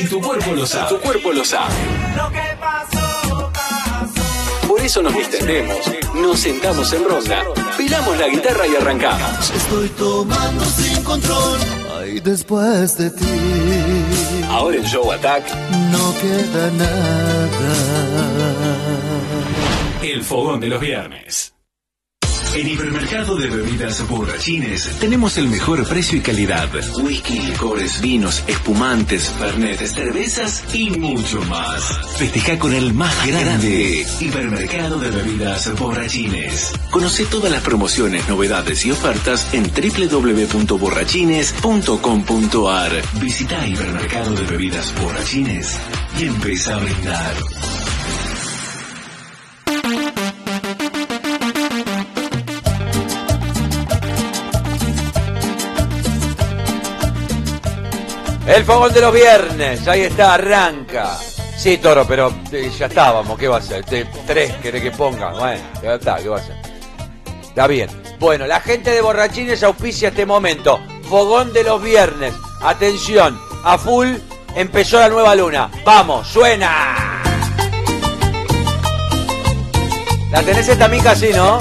Y tu cuerpo lo sabe. Tu cuerpo lo sabe. Por eso nos distendemos, nos sentamos en ronda, pilamos la guitarra y arrancamos. Estoy tomando sin control. Ay, después de ti. Ahora en Show Attack, No queda nada. el fogón de los viernes. En Hipermercado de Bebidas Borrachines tenemos el mejor precio y calidad. Whisky, licores, vinos, espumantes, fernetes, cervezas y mucho más. Festeja con el más grande. Hipermercado de Bebidas Borrachines. Conoce todas las promociones, novedades y ofertas en www.borrachines.com.ar. Visita Hipermercado de Bebidas Borrachines y empieza a brindar. El fogón de los viernes, ahí está, arranca. Sí, toro, pero eh, ya estábamos, ¿qué va a ser? Tres querés que ponga, bueno, ya está, ¿qué va a ser? Está bien. Bueno, la gente de Borrachines auspicia este momento. Fogón de los viernes. Atención, a full empezó la nueva luna. Vamos, suena. La tenés esta mica así, ¿no?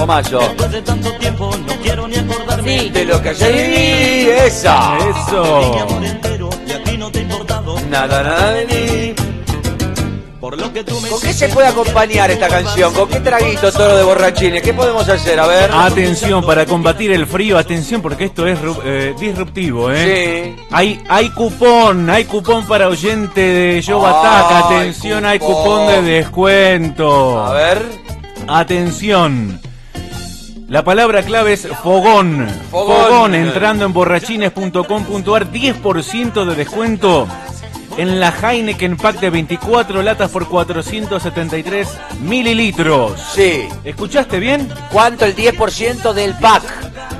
O mayo. Después de tanto tiempo no quiero ni acordarme Sí. De lo que ayer viví, esa. mi Eso. amor entero y a ti no te ha importado Nada, nada de mí. por lo que tú me ¿Con qué se puede acompañar esta canción? ¿Con qué traguito toro de borrachines? ¿Qué podemos hacer? A ver. Atención, para combatir el frío, atención porque esto es eh, disruptivo, ¿eh? Sí. Hay, hay cupón, hay cupón para oyente de Ay, Attack. Atención, hay cupón. cupón de descuento. A ver. Atención. La palabra clave es fogón. Fogón. entrando en borrachines.com.ar, 10% de descuento en la Heineken Pack de 24 latas por 473 mililitros. Sí. ¿Escuchaste bien? ¿Cuánto el 10% del pack?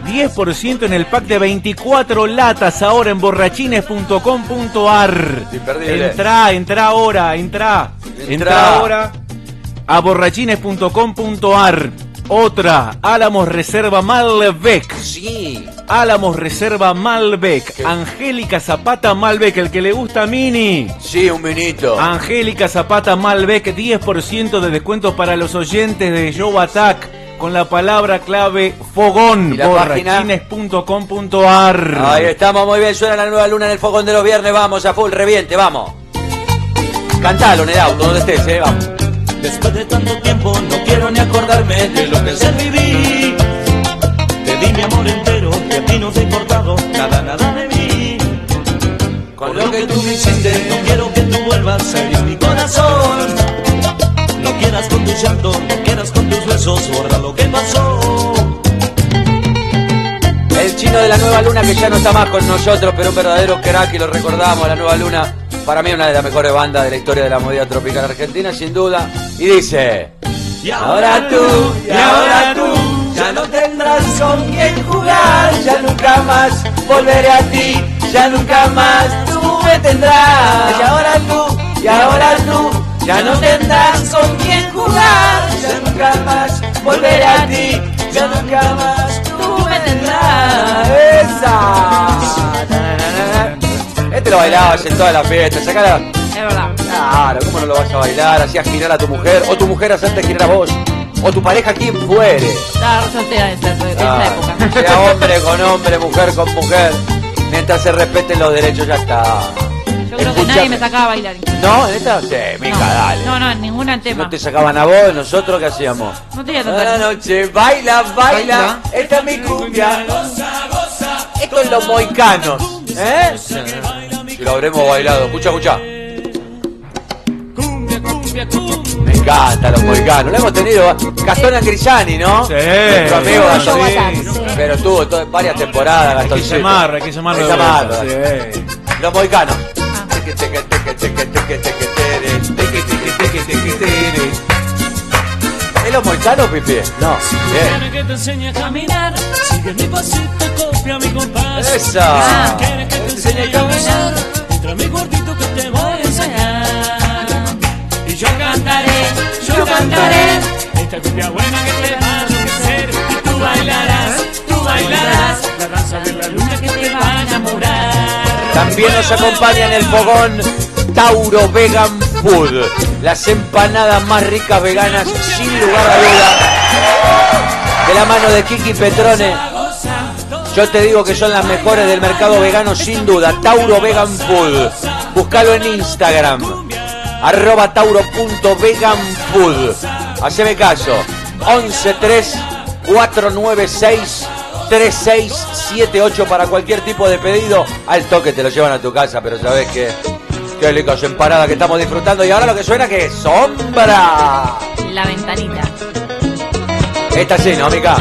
10% en el pack de 24 latas ahora en borrachines.com.ar. Entra, entra ahora, entra. Entra. Entra ahora a borrachines.com.ar. Otra, Álamos Reserva Malbec. Sí. Álamos Reserva Malbec. ¿Qué? Angélica Zapata Malbec, el que le gusta a Mini. Sí, un minito. Angélica Zapata Malbec, 10% de descuentos para los oyentes de Show Attack con la palabra clave fogón. Borrachines.com.ar. Ahí estamos, muy bien. Suena la nueva luna en el fogón de los viernes. Vamos, a full, reviente, vamos. Cantalo en el auto, donde estés, eh. Vamos. Después de tanto tiempo no quiero ni acordarme de lo que ayer viví. Te di mi amor entero y a ti no te ha importado nada, nada de mí. Con lo que tú me hiciste, no quiero que tú vuelvas a herir mi corazón. No quieras con tu llanto, no quieras con tus besos, borra lo que pasó. El chino de la nueva luna que ya no está más con nosotros, pero un verdadero crack y lo recordamos, la nueva luna. Para mí una de las mejores bandas de la historia de la movida tropical argentina, sin duda. Y dice... Y Ahora tú, y ahora tú, ya no tendrás con quién jugar, ya nunca más volveré a ti, ya nunca más tú me tendrás. Y ahora tú, y ahora tú, ya no tendrás con quién jugar, ya nunca más volveré a ti, ya nunca más Este lo bailabas en toda la fiesta, sacala. Es verdad. Claro, ¿cómo no lo vas a bailar? Hacías girar a tu mujer, o tu mujer hacerte girar a vos, o tu pareja, quien fuere. Estaba re soltera de esa, de esa Ah, época. sea hombre con hombre, mujer con mujer. Mientras se respeten los derechos, ya está. Yo creo que Escuchame. nadie me sacaba a bailar. ¿No? ¿En esta? Sí, mica, no, dale. no, no, en ningún tema. No te sacaban a vos, nosotros qué hacíamos. No tenía Toda la noche, baila, baila, esta es mi cumbia. Esto es los moicanos, ¿eh? Si lo habremos bailado, escucha, escucha. Me encantan los moicanos, lo hemos tenido. Gastón Angrisani, ¿no? Sí. Nuestro amigo Sí. Gastón. Sí. Pero tuvo varias temporadas, Hay que Gastón. llamarlo, hay que llamarlo. Hay que llamarlo. sí. Los moicanos. Ah. ¿Es los moicanos, Pipi? No. Bien. que te enseñe a caminar, sigue mi pasito, copia mi compás. Esa. Entra mi gordito que te voy a enseñar. Y yo cantaré, yo cantaré, esta cumbia buena que te va a enloquecer. Y tú bailarás, tú bailarás, la danza de la luna que te va a enamorar. También nos acompaña en el fogón Tauro Vegan Food. Las empanadas más ricas veganas, sin lugar a duda. De la mano de Kiki Petrone. Yo te digo que son las mejores del mercado vegano, sin duda. Tauro Vegan Food. Búscalo en Instagram. Arroba tauro.veganfood. Haceme caso. 113 496 3678 para cualquier tipo de pedido. Al toque te lo llevan a tu casa, pero sabes que qué ricas empanadas que estamos disfrutando. Y ahora lo que suena que es sombra. La ventanita. Esta sí, ¿no, amiga?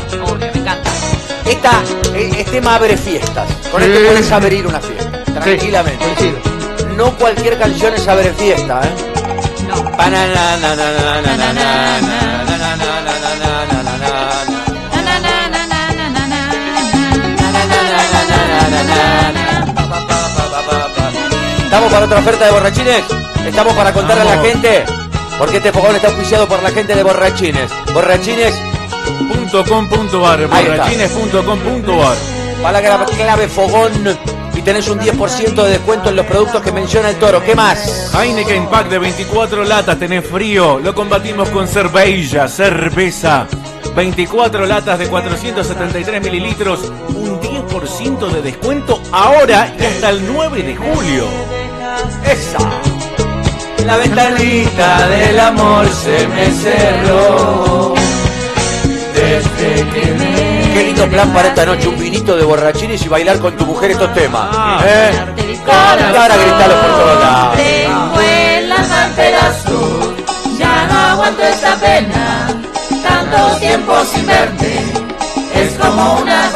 Esta, eh, este tema abre fiestas. Con esto puedes abrir una fiesta. Tranquilamente. No cualquier canción es abre fiesta, ¿eh? No. Na, na, na, na, na, na, na, na. ¿Estamos para otra oferta de borrachines? ¿Estamos para contarle a la gente? Porque este fogón está auspiciado por la gente de borrachines. Borrachines, .com.ar, borrachines.com.ar. palabra clave fogón y tenés un 10% de descuento en los productos que menciona el toro. ¿Qué más? Heineken Pack de 24 latas, tenés frío, lo combatimos con cerveza, cerveza. 24 latas de 473 mililitros, un 10% de descuento ahora y hasta el 9 de julio. Esa. La ventanita del amor se me cerró. Me... Qué lindo plan para esta noche, un vinito de borrachines y bailar con tu mujer estos temas. Ah. ¿Eh? Ahora gritalo por todos lados. Tengo el alma ya no aguanto esta pena. Tanto tiempo sin verte, es como una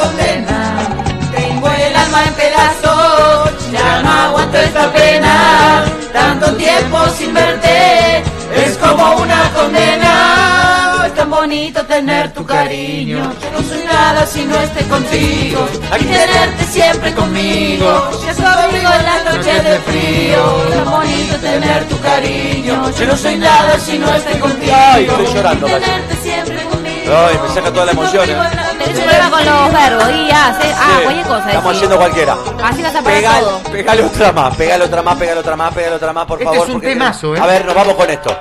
tener tu cariño, yo no soy nada si no esté contigo. Y tenerte siempre conmigo, ya conmigo en las noches de frío. Es tan bonito tener tu cariño, yo no soy nada si no esté contigo. Ay, estoy llorando, Y tenerte siempre conmigo. Ay, me saca toda la emoción, eh. Tenés un problema con los verbos y hace. Ah, Sí, cualquier cosa. Estamos haciendo cualquiera. Así vas a parar Pegal- todo. pegale otra más, pegale otra más, pegale otra más, pegale otra más, por Este favor. es un porque- temazo, ¿eh? A ver, nos vamos con esto.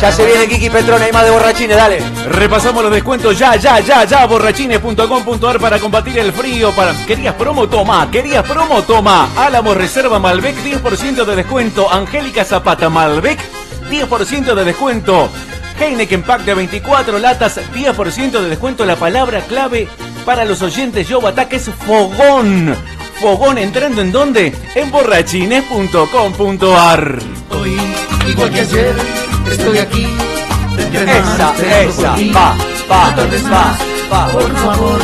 Ya se viene Kiki Petrona, hay más de borrachines, dale. Repasamos los descuentos ya, ya, ya, ya, borrachines.com.ar para combatir el frío. ¿Querías promo? Toma, ¿querías promo? Toma. Álamo Reserva Malbec, 10% de descuento. Angélica Zapata Malbec, 10% de descuento. Heineken Pack de 24 latas, 10% de descuento. La palabra clave para los oyentes Yo Ataque es fogón. Fogón entrando en dónde? En borrachines.com.ar. Hoy, igual que ayer, estoy aquí. Esa, esa, va, va, va, va. Por favor,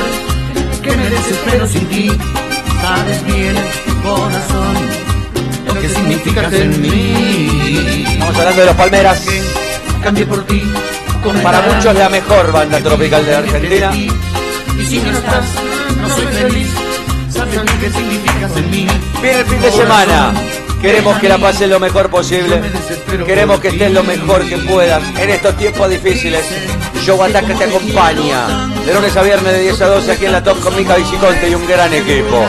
que me desespero sin ti. Sabes bien, corazón, lo que significas en mí. Estamos hablando de los Palmeras. Cambié por ti. Para muchos la mejor banda tropical de la Argentina. Y si no estás, no soy feliz. Sabes lo que significas en mí. Viene el fin de semana. Queremos que la pases lo mejor posible. Queremos que estés lo mejor que puedas en estos tiempos difíciles. Show Ataque te acompaña. De lunes a viernes de 10 a 12 aquí en la Top con Mica Viciconte y un gran equipo.